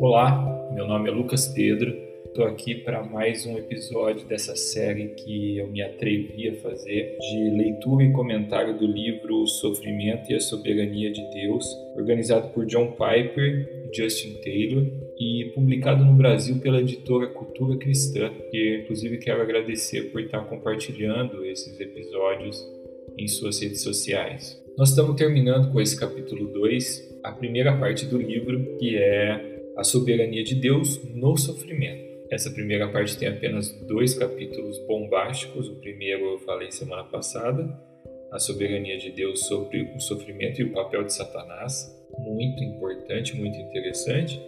Olá, meu nome é Lucas Pedro. Estou aqui para mais um episódio dessa série que eu me atrevi a fazer de leitura e comentário do livro O Sofrimento e a Soberania de Deus, organizado por John Piper e Justin Taylor e publicado no Brasil pela editora Cultura Cristã, que inclusive quero agradecer por estar compartilhando esses episódios em suas redes sociais. Nós estamos terminando com esse capítulo 2, a primeira parte do livro, que é a soberania de Deus no sofrimento. Essa primeira parte tem apenas dois capítulos bombásticos. O primeiro eu falei semana passada, a soberania de Deus sobre o sofrimento e o papel de Satanás. Muito importante, muito interessante.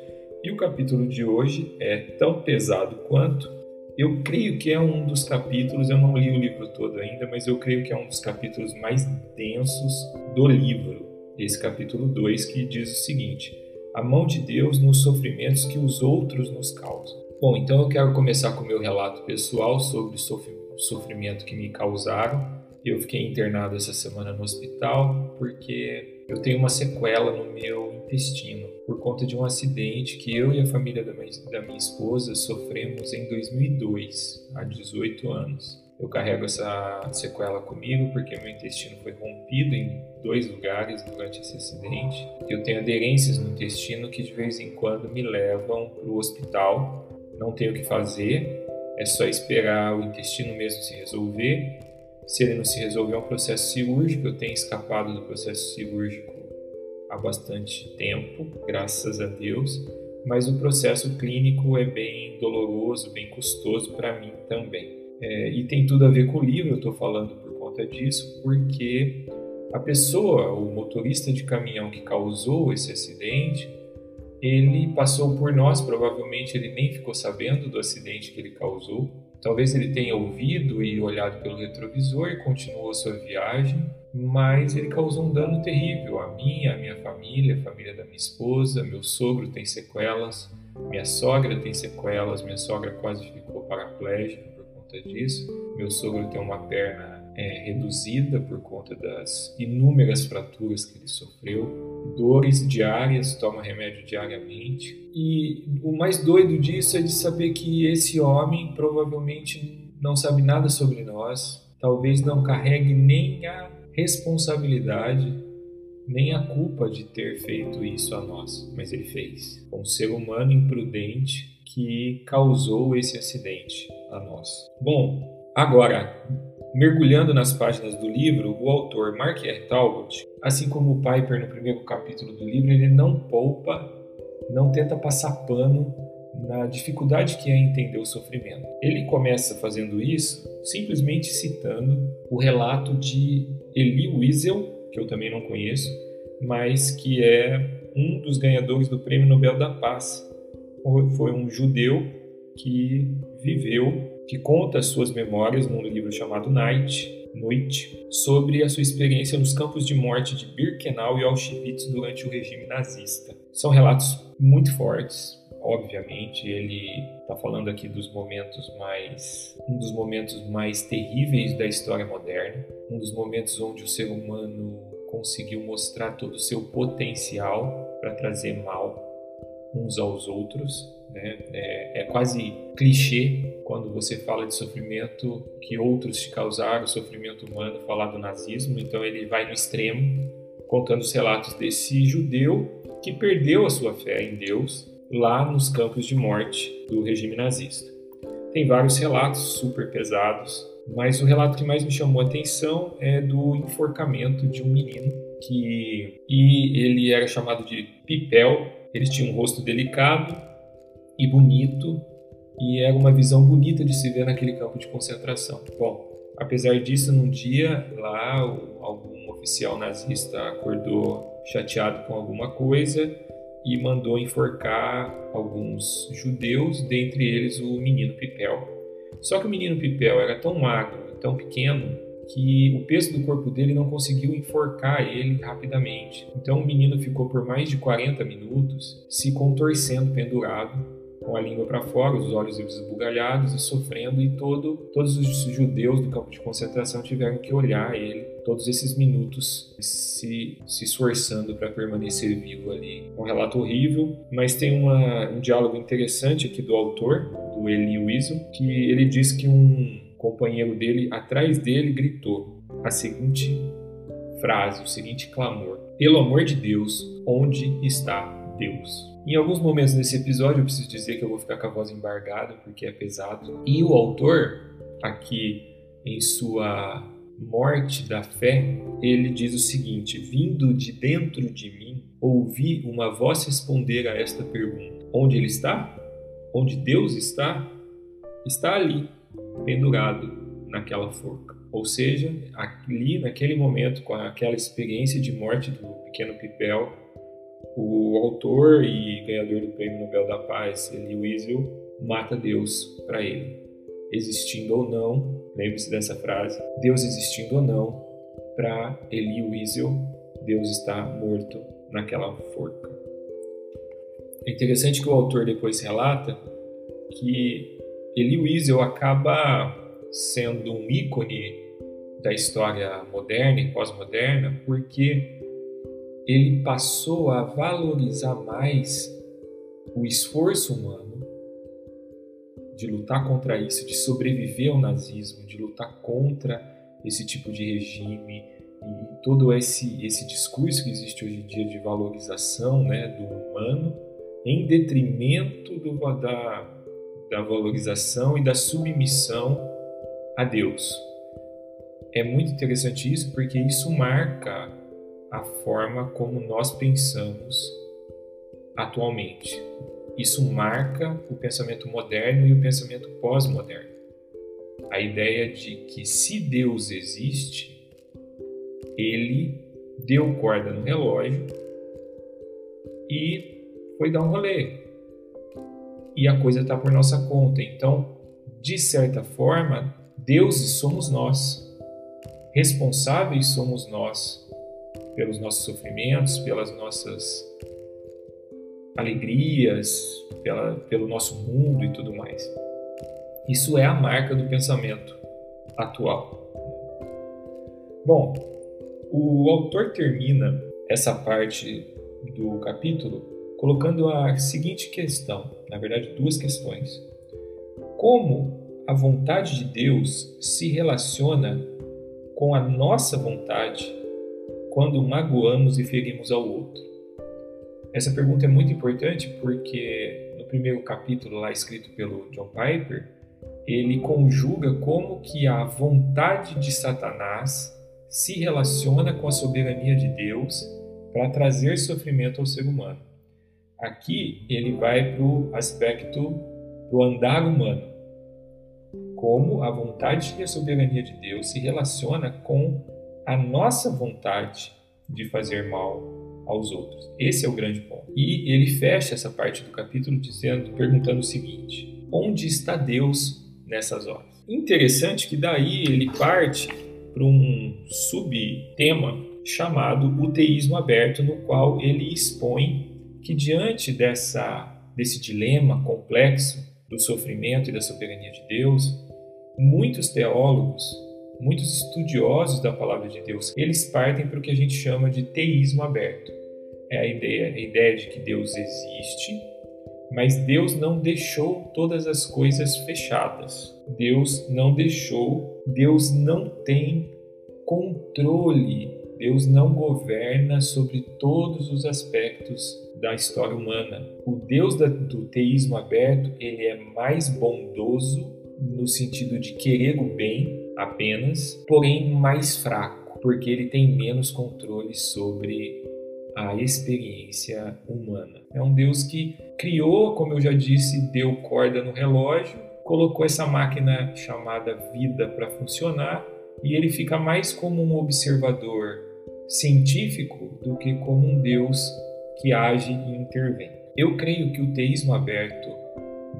E o capítulo de hoje é tão pesado quanto. Eu creio que é um dos capítulos, eu não li o livro todo ainda, mas eu creio que é um dos capítulos mais densos do livro. Esse capítulo 2 que diz o seguinte: a mão de Deus nos sofrimentos que os outros nos causam. Bom, então eu quero começar com o meu relato pessoal sobre o sofrimento que me causaram. Eu fiquei internado essa semana no hospital porque eu tenho uma sequela no meu intestino por conta de um acidente que eu e a família da minha, da minha esposa sofremos em 2002, há 18 anos. Eu carrego essa sequela comigo porque meu intestino foi rompido em dois lugares durante esse acidente. Eu tenho aderências no intestino que de vez em quando me levam para o hospital. Não tenho o que fazer, é só esperar o intestino mesmo se resolver. Se ele não se resolver, é um processo cirúrgico. Eu tenho escapado do processo cirúrgico há bastante tempo, graças a Deus. Mas o processo clínico é bem doloroso, bem custoso para mim também. É, e tem tudo a ver com o livro, eu estou falando por conta disso, porque a pessoa, o motorista de caminhão que causou esse acidente, ele passou por nós, provavelmente ele nem ficou sabendo do acidente que ele causou. Talvez ele tenha ouvido e olhado pelo retrovisor e continuou sua viagem, mas ele causou um dano terrível a mim, a minha família, a família da minha esposa, meu sogro tem sequelas, minha sogra tem sequelas, minha sogra quase ficou paraplégica conta disso. Meu sogro tem uma perna é, reduzida por conta das inúmeras fraturas que ele sofreu, dores diárias, toma remédio diariamente. E o mais doido disso é de saber que esse homem provavelmente não sabe nada sobre nós, talvez não carregue nem a responsabilidade, nem a culpa de ter feito isso a nós, mas ele fez. Um ser humano imprudente que causou esse acidente a nós. Bom, agora, mergulhando nas páginas do livro, o autor Mark R. Talbot, assim como o Piper no primeiro capítulo do livro, ele não poupa, não tenta passar pano na dificuldade que é entender o sofrimento. Ele começa fazendo isso simplesmente citando o relato de Elie Wiesel, que eu também não conheço, mas que é um dos ganhadores do Prêmio Nobel da Paz foi um judeu que viveu, que conta as suas memórias num livro chamado Night, Noite, sobre a sua experiência nos campos de morte de Birkenau e Auschwitz durante o regime nazista. São relatos muito fortes, obviamente, ele está falando aqui dos momentos mais, um dos momentos mais terríveis da história moderna, um dos momentos onde o ser humano conseguiu mostrar todo o seu potencial para trazer mal uns aos outros. Né? É, é, quase clichê quando você fala de sofrimento que outros te causaram, sofrimento humano, falar do nazismo. Então ele vai no extremo, contando os relatos desse judeu que perdeu a sua fé em Deus lá nos campos de morte do regime nazista. Tem vários relatos super pesados, mas o relato que mais me chamou a atenção é do enforcamento de um menino que e ele era chamado de Pipel eles tinham um rosto delicado e bonito, e era uma visão bonita de se ver naquele campo de concentração. Bom, apesar disso, num dia lá, algum oficial nazista acordou chateado com alguma coisa e mandou enforcar alguns judeus, dentre eles o menino Pipel. Só que o menino Pipel era tão magro, tão pequeno, que o peso do corpo dele não conseguiu enforcar ele rapidamente. Então o menino ficou por mais de 40 minutos se contorcendo pendurado, com a língua para fora, os olhos esbugalhados e sofrendo, e todo, todos os judeus do campo de concentração tiveram que olhar ele todos esses minutos se, se esforçando para permanecer vivo ali. Um relato horrível, mas tem uma, um diálogo interessante aqui do autor, do Eli Wiesel, que ele diz que um companheiro dele, atrás dele, gritou a seguinte frase, o seguinte clamor: Pelo amor de Deus, onde está Deus? Em alguns momentos desse episódio eu preciso dizer que eu vou ficar com a voz embargada porque é pesado. E o autor, aqui em sua morte da fé, ele diz o seguinte: Vindo de dentro de mim, ouvi uma voz responder a esta pergunta: Onde ele está? Onde Deus está? Está ali, pendurado naquela forca. Ou seja, ali naquele momento, com aquela experiência de morte do pequeno Pipel, o autor e ganhador do Prêmio Nobel da Paz, Elie Wiesel, mata Deus para ele. Existindo ou não, lembre-se dessa frase, Deus existindo ou não, para Elie Wiesel, Deus está morto naquela forca. É interessante que o autor depois relata que Elie Wiesel acaba sendo um ícone da história moderna e pós-moderna porque ele passou a valorizar mais o esforço humano de lutar contra isso, de sobreviver ao nazismo, de lutar contra esse tipo de regime e todo esse esse discurso que existe hoje em dia de valorização, né, do humano em detrimento do, da, da valorização e da submissão a Deus. É muito interessante isso porque isso marca a forma como nós pensamos atualmente. Isso marca o pensamento moderno e o pensamento pós-moderno. A ideia de que se Deus existe, ele deu corda no relógio e foi dar um rolê. E a coisa está por nossa conta. Então, de certa forma, deuses somos nós. Responsáveis somos nós pelos nossos sofrimentos, pelas nossas alegrias, pela, pelo nosso mundo e tudo mais. Isso é a marca do pensamento atual. Bom, o autor termina essa parte do capítulo colocando a seguinte questão, na verdade, duas questões. Como a vontade de Deus se relaciona com a nossa vontade quando magoamos e ferimos ao outro? Essa pergunta é muito importante porque no primeiro capítulo lá escrito pelo John Piper, ele conjuga como que a vontade de Satanás se relaciona com a soberania de Deus para trazer sofrimento ao ser humano. Aqui ele vai para o aspecto do andar humano, como a vontade e a soberania de Deus se relaciona com a nossa vontade de fazer mal aos outros. Esse é o grande ponto. E ele fecha essa parte do capítulo dizendo, perguntando o seguinte: onde está Deus nessas horas? Interessante que daí ele parte para um subtema chamado o teísmo aberto, no qual ele expõe que diante dessa desse dilema complexo do sofrimento e da soberania de Deus, muitos teólogos muitos estudiosos da palavra de Deus, eles partem para o que a gente chama de teísmo aberto. É a ideia, a ideia de que Deus existe, mas Deus não deixou todas as coisas fechadas. Deus não deixou, Deus não tem controle, Deus não governa sobre todos os aspectos da história humana. O Deus do teísmo aberto, ele é mais bondoso no sentido de querer o bem apenas, porém mais fraco, porque ele tem menos controle sobre a experiência humana. É um Deus que criou, como eu já disse, deu corda no relógio, colocou essa máquina chamada vida para funcionar e ele fica mais como um observador científico do que como um Deus que age e intervém. Eu creio que o teísmo aberto,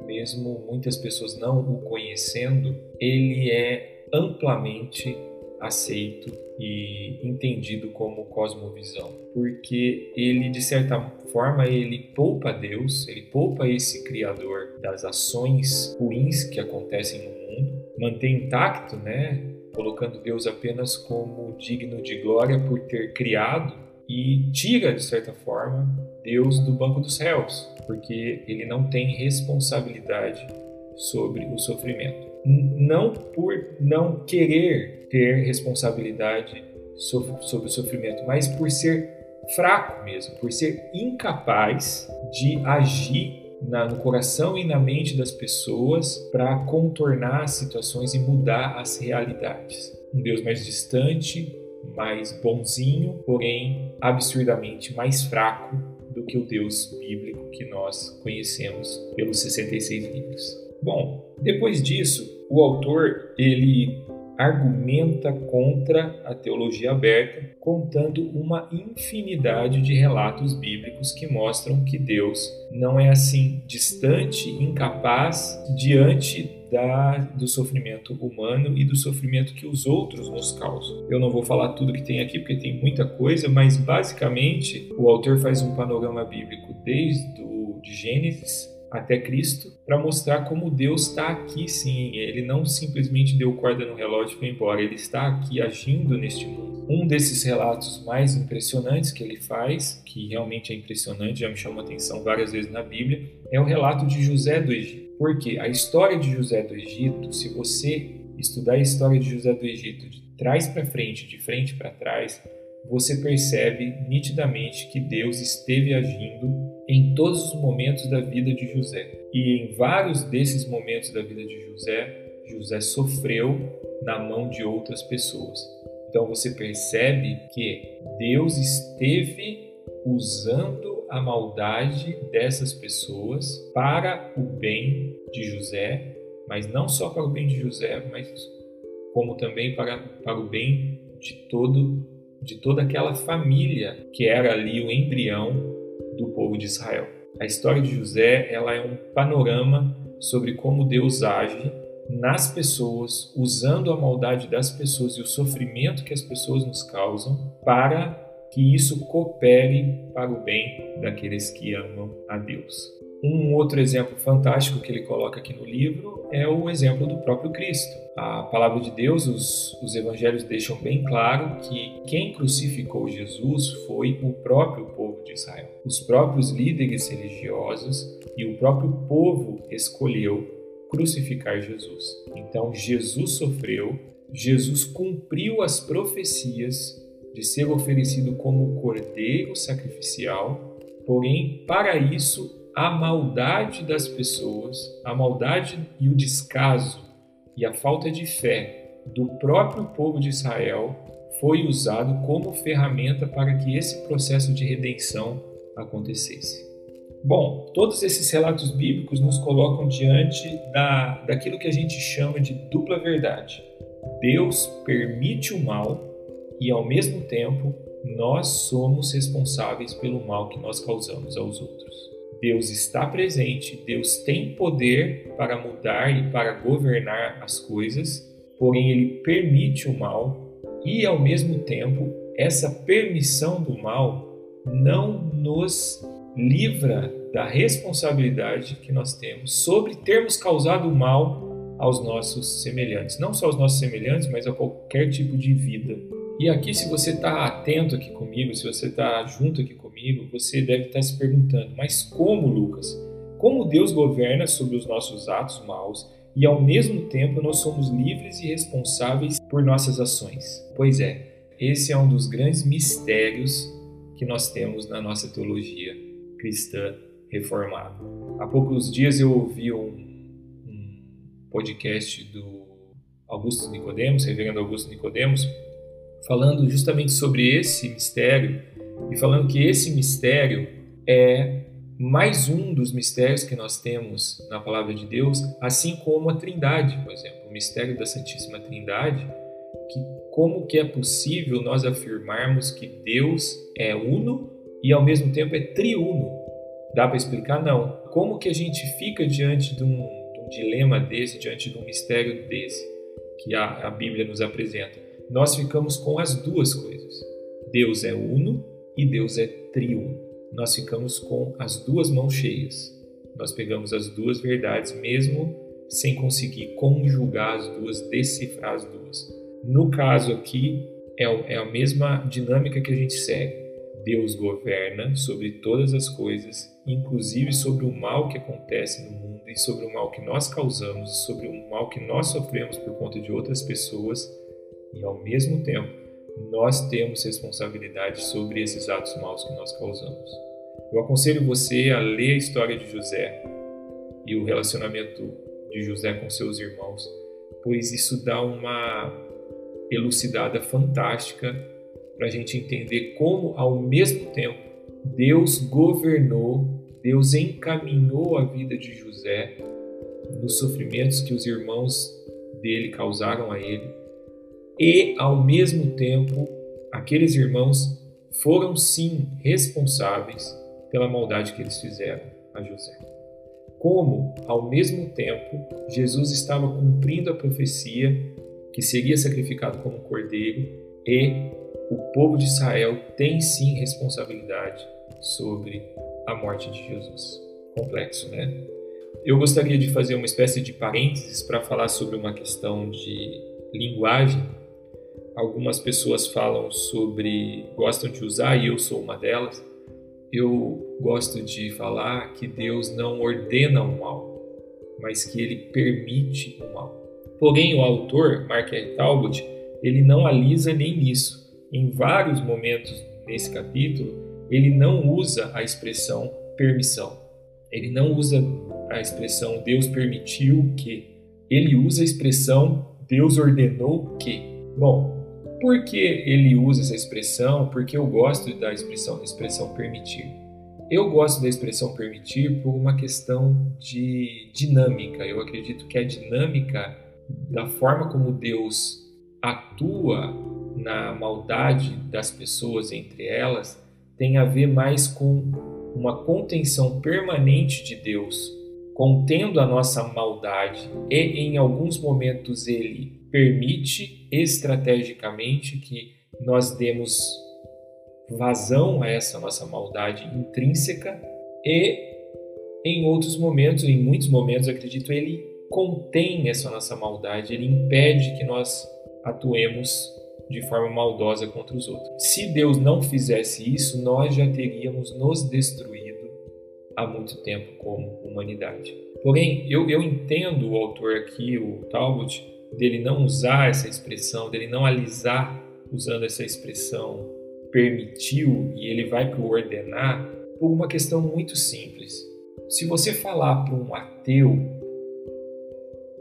mesmo muitas pessoas não o conhecendo, ele é amplamente aceito e entendido como cosmovisão, porque ele de certa forma ele poupa Deus, ele poupa esse criador das ações ruins que acontecem no mundo, mantém intacto, né, colocando Deus apenas como digno de glória por ter criado e tira, de certa forma, Deus do banco dos réus, porque ele não tem responsabilidade sobre o sofrimento. Não por não querer ter responsabilidade sobre o sofrimento, mas por ser fraco mesmo, por ser incapaz de agir na, no coração e na mente das pessoas para contornar as situações e mudar as realidades. Um Deus mais distante, mais bonzinho, porém absurdamente mais fraco do que o Deus bíblico que nós conhecemos pelos 66 livros. Bom, depois disso, o autor ele argumenta contra a teologia aberta, contando uma infinidade de relatos bíblicos que mostram que Deus não é assim distante, incapaz diante da, do sofrimento humano e do sofrimento que os outros nos causam. Eu não vou falar tudo que tem aqui porque tem muita coisa, mas basicamente o autor faz um panorama bíblico desde o de Gênesis até Cristo para mostrar como Deus está aqui sim. Ele não simplesmente deu corda no relógio e foi embora, ele está aqui agindo neste mundo. Um desses relatos mais impressionantes que ele faz, que realmente é impressionante, já me chamou a atenção várias vezes na Bíblia, é o relato de José do Egito. Porque a história de José do Egito, se você estudar a história de José do Egito de trás para frente, de frente para trás, você percebe nitidamente que Deus esteve agindo em todos os momentos da vida de José. E em vários desses momentos da vida de José, José sofreu na mão de outras pessoas. Então você percebe que Deus esteve usando a maldade dessas pessoas para o bem de José, mas não só para o bem de José, mas como também para, para o bem de todo de toda aquela família que era ali o embrião do povo de Israel. A história de José ela é um panorama sobre como Deus age nas pessoas, usando a maldade das pessoas e o sofrimento que as pessoas nos causam para que isso coopere para o bem daqueles que amam a Deus. Um outro exemplo fantástico que ele coloca aqui no livro é o exemplo do próprio Cristo. A palavra de Deus, os, os evangelhos deixam bem claro que quem crucificou Jesus foi o próprio povo de Israel. Os próprios líderes religiosos e o próprio povo escolheu crucificar Jesus. Então Jesus sofreu, Jesus cumpriu as profecias de ser oferecido como cordeiro sacrificial, porém, para isso a maldade das pessoas, a maldade e o descaso e a falta de fé do próprio povo de Israel foi usado como ferramenta para que esse processo de redenção acontecesse. Bom, todos esses relatos bíblicos nos colocam diante da, daquilo que a gente chama de dupla verdade. Deus permite o mal e, ao mesmo tempo, nós somos responsáveis pelo mal que nós causamos aos outros. Deus está presente, Deus tem poder para mudar e para governar as coisas, porém ele permite o mal e ao mesmo tempo essa permissão do mal não nos livra da responsabilidade que nós temos sobre termos causado mal aos nossos semelhantes, não só aos nossos semelhantes, mas a qualquer tipo de vida. E aqui, se você está atento aqui comigo, se você está junto aqui comigo, você deve estar tá se perguntando: mas como, Lucas? Como Deus governa sobre os nossos atos maus e ao mesmo tempo nós somos livres e responsáveis por nossas ações? Pois é, esse é um dos grandes mistérios que nós temos na nossa teologia cristã reformada. Há poucos dias eu ouvi um, um podcast do Augusto Nicodemos, reverendo Augusto Nicodemos, falando justamente sobre esse mistério e falando que esse mistério é mais um dos mistérios que nós temos na palavra de Deus, assim como a Trindade, por exemplo, o mistério da Santíssima Trindade, que como que é possível nós afirmarmos que Deus é uno e ao mesmo tempo é triuno? Dá para explicar? Não. Como que a gente fica diante de um, de um, dilema desse, diante de um mistério desse que a, a Bíblia nos apresenta? Nós ficamos com as duas coisas. Deus é uno e Deus é triuno. Nós ficamos com as duas mãos cheias. Nós pegamos as duas verdades mesmo sem conseguir conjugar as duas, decifrar as duas. No caso aqui, é, é a mesma dinâmica que a gente segue. Deus governa sobre todas as coisas, inclusive sobre o mal que acontece no mundo e sobre o mal que nós causamos, sobre o mal que nós sofremos por conta de outras pessoas, e ao mesmo tempo nós temos responsabilidade sobre esses atos maus que nós causamos. Eu aconselho você a ler a história de José e o relacionamento de José com seus irmãos, pois isso dá uma elucidada fantástica para a gente entender como, ao mesmo tempo, Deus governou, Deus encaminhou a vida de José nos sofrimentos que os irmãos dele causaram a ele, e, ao mesmo tempo, aqueles irmãos foram sim responsáveis pela maldade que eles fizeram a José. Como, ao mesmo tempo, Jesus estava cumprindo a profecia que seria sacrificado como cordeiro e o povo de Israel tem sim responsabilidade sobre a morte de Jesus. Complexo, né? Eu gostaria de fazer uma espécie de parênteses para falar sobre uma questão de linguagem. Algumas pessoas falam sobre, gostam de usar, e eu sou uma delas. Eu gosto de falar que Deus não ordena o mal, mas que ele permite o mal. Porém, o autor, Mark R. Talbot, ele não alisa nem nisso. Em vários momentos nesse capítulo, ele não usa a expressão permissão. Ele não usa a expressão Deus permitiu que. Ele usa a expressão Deus ordenou que. Bom, por que ele usa essa expressão? Porque eu gosto da expressão, expressão permitir. Eu gosto da expressão permitir por uma questão de dinâmica. Eu acredito que a dinâmica da forma como Deus atua na maldade das pessoas entre elas tem a ver mais com uma contenção permanente de Deus, contendo a nossa maldade, e em alguns momentos ele permite estrategicamente que nós demos vazão a essa nossa maldade intrínseca e em outros momentos, em muitos momentos, acredito, ele contém essa nossa maldade, ele impede que nós atuemos de forma maldosa contra os outros. Se Deus não fizesse isso, nós já teríamos nos destruído há muito tempo como humanidade. Porém, eu, eu entendo o autor aqui, o Talbot, dele não usar essa expressão, dele não alisar usando essa expressão permitiu e ele vai para o ordenar por uma questão muito simples. Se você falar para um ateu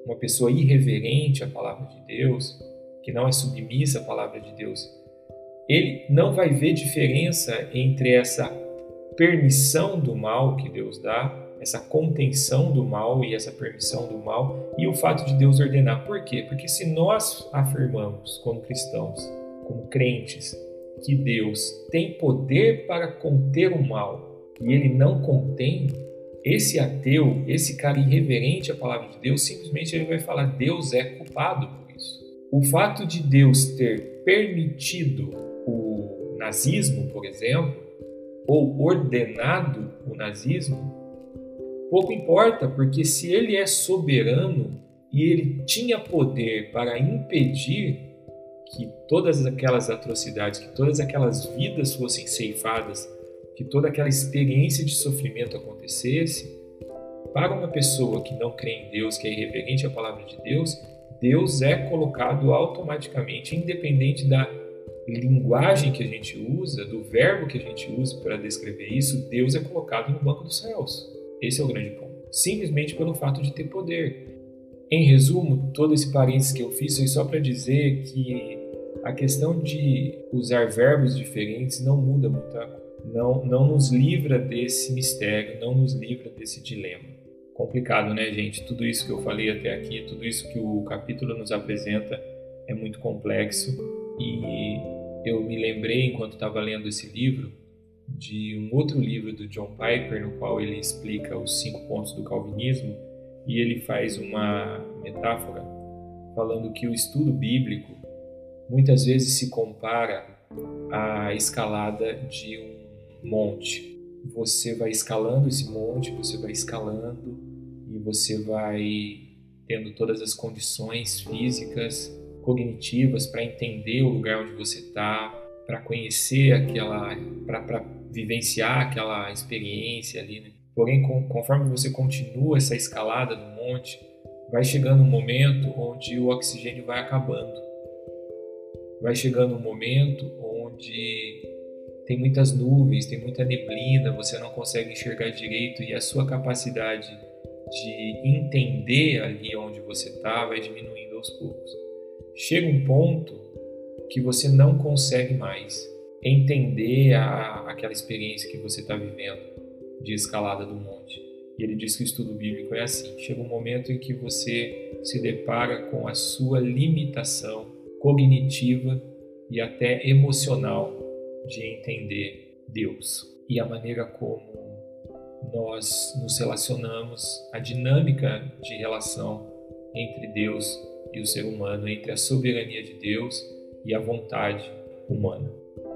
uma pessoa irreverente à palavra de Deus, que não é submissa à palavra de Deus, ele não vai ver diferença entre essa permissão do mal que Deus dá, essa contenção do mal e essa permissão do mal e o fato de Deus ordenar. Por quê? Porque se nós afirmamos como cristãos, como crentes, que Deus tem poder para conter o mal e ele não contém, esse ateu, esse cara irreverente à palavra de Deus, simplesmente ele vai falar: Deus é culpado por isso. O fato de Deus ter permitido o nazismo, por exemplo, ou ordenado o nazismo, pouco importa, porque se ele é soberano e ele tinha poder para impedir que todas aquelas atrocidades, que todas aquelas vidas fossem ceifadas que toda aquela experiência de sofrimento acontecesse, para uma pessoa que não crê em Deus, que é irreverente à palavra de Deus, Deus é colocado automaticamente, independente da linguagem que a gente usa, do verbo que a gente usa para descrever isso, Deus é colocado no banco dos céus. Esse é o grande ponto. Simplesmente pelo fato de ter poder. Em resumo, todo esse parênteses que eu fiz foi só para dizer que a questão de usar verbos diferentes não muda muita coisa não, não nos livra desse mistério, não nos livra desse dilema. Complicado, né, gente? Tudo isso que eu falei até aqui, tudo isso que o capítulo nos apresenta é muito complexo e eu me lembrei, enquanto estava lendo esse livro, de um outro livro do John Piper, no qual ele explica os cinco pontos do calvinismo e ele faz uma metáfora falando que o estudo bíblico muitas vezes se compara à escalada de um monte. Você vai escalando esse monte, você vai escalando e você vai tendo todas as condições físicas cognitivas para entender o lugar onde você está, para conhecer aquela, para vivenciar aquela experiência ali. Né? Porém, com, conforme você continua essa escalada no monte, vai chegando um momento onde o oxigênio vai acabando. Vai chegando um momento onde tem muitas nuvens, tem muita neblina, você não consegue enxergar direito e a sua capacidade de entender ali onde você está vai diminuindo aos poucos. Chega um ponto que você não consegue mais entender a, aquela experiência que você está vivendo de escalada do monte. E ele diz que o estudo bíblico é assim: chega um momento em que você se depara com a sua limitação cognitiva e até emocional de entender Deus e a maneira como nós nos relacionamos, a dinâmica de relação entre Deus e o ser humano, entre a soberania de Deus e a vontade humana.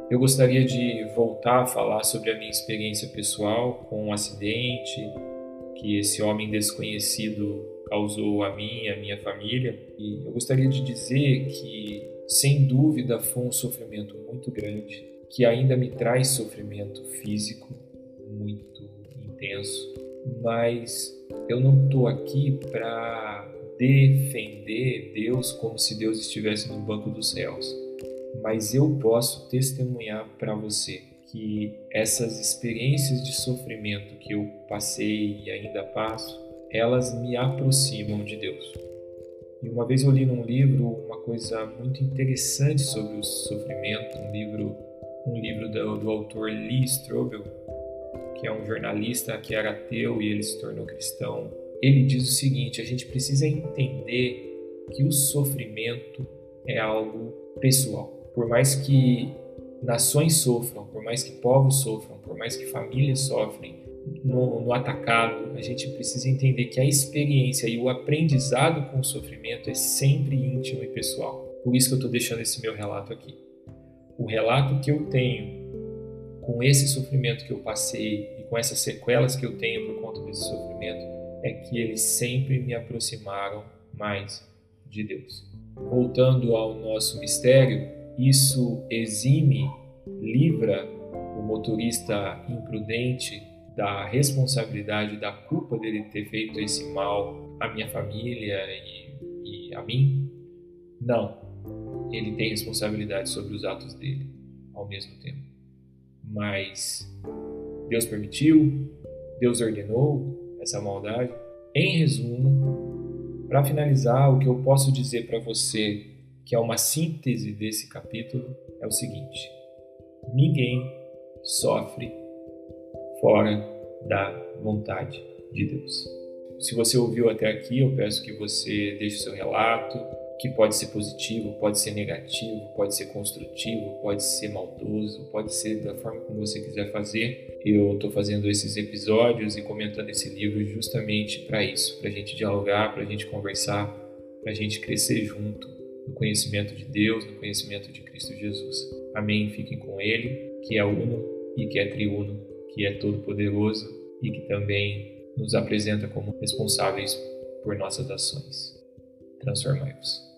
Eu gostaria de voltar a falar sobre a minha experiência pessoal com um acidente que esse homem desconhecido causou a mim e a minha família. E eu gostaria de dizer que, sem dúvida, foi um sofrimento muito grande, que ainda me traz sofrimento físico muito intenso, mas eu não estou aqui para defender Deus como se Deus estivesse no banco dos céus mas eu posso testemunhar para você que essas experiências de sofrimento que eu passei e ainda passo, elas me aproximam de Deus. E uma vez eu li num livro uma coisa muito interessante sobre o sofrimento, um livro, um livro do, do autor Lee Strobel, que é um jornalista que era ateu e ele se tornou cristão. Ele diz o seguinte: a gente precisa entender que o sofrimento é algo pessoal por mais que nações sofram, por mais que povos sofram, por mais que famílias sofrem no, no, atacado, a gente precisa entender que a experiência e o aprendizado com o sofrimento é sempre íntimo e pessoal. Por isso que eu estou deixando esse meu relato aqui. O relato que eu tenho com esse sofrimento que eu passei e com essas sequelas que eu tenho por conta desse sofrimento é que eles sempre me aproximaram mais de Deus. Voltando ao nosso mistério, isso exime, livra o motorista imprudente da responsabilidade, da culpa dele ter feito esse mal à minha família e, e a mim? Não. Ele tem responsabilidade sobre os atos dele ao mesmo tempo. Mas Deus permitiu, Deus ordenou essa maldade. Em resumo, para finalizar, o que eu posso dizer para você que é uma síntese desse capítulo, é o seguinte: ninguém sofre fora da vontade de Deus. Se você ouviu até aqui, eu peço que você deixe seu relato, que pode ser positivo, pode ser negativo, pode ser construtivo, pode ser maldoso, pode ser da forma como você quiser fazer. Eu estou fazendo esses episódios e comentando esse livro justamente para isso, para a gente dialogar, para a gente conversar, para a gente crescer junto no conhecimento de Deus, no conhecimento de Cristo Jesus. Amém. Fiquem com Ele, que é uno e que é triuno, que é todo-poderoso e que também nos apresenta como responsáveis por nossas ações. and also our lives.